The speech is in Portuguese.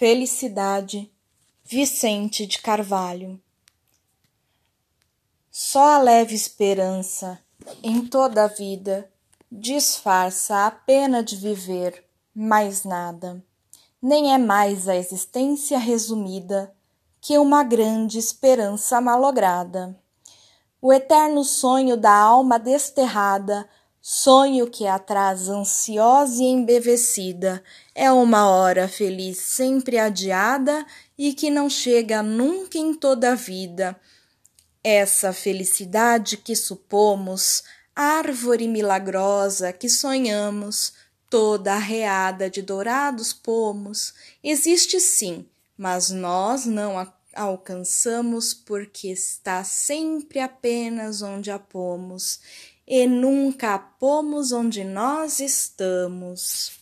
Felicidade, Vicente de Carvalho. Só a leve esperança em toda a vida disfarça a pena de viver, mais nada. Nem é mais a existência resumida que uma grande esperança malograda. O eterno sonho da alma desterrada Sonho que atrás ansiosa e embevecida, é uma hora feliz sempre adiada e que não chega nunca em toda a vida. Essa felicidade que supomos, árvore milagrosa que sonhamos, toda arreada de dourados pomos, existe sim, mas nós não a alcançamos porque está sempre apenas onde a pomos e nunca pomos onde nós estamos.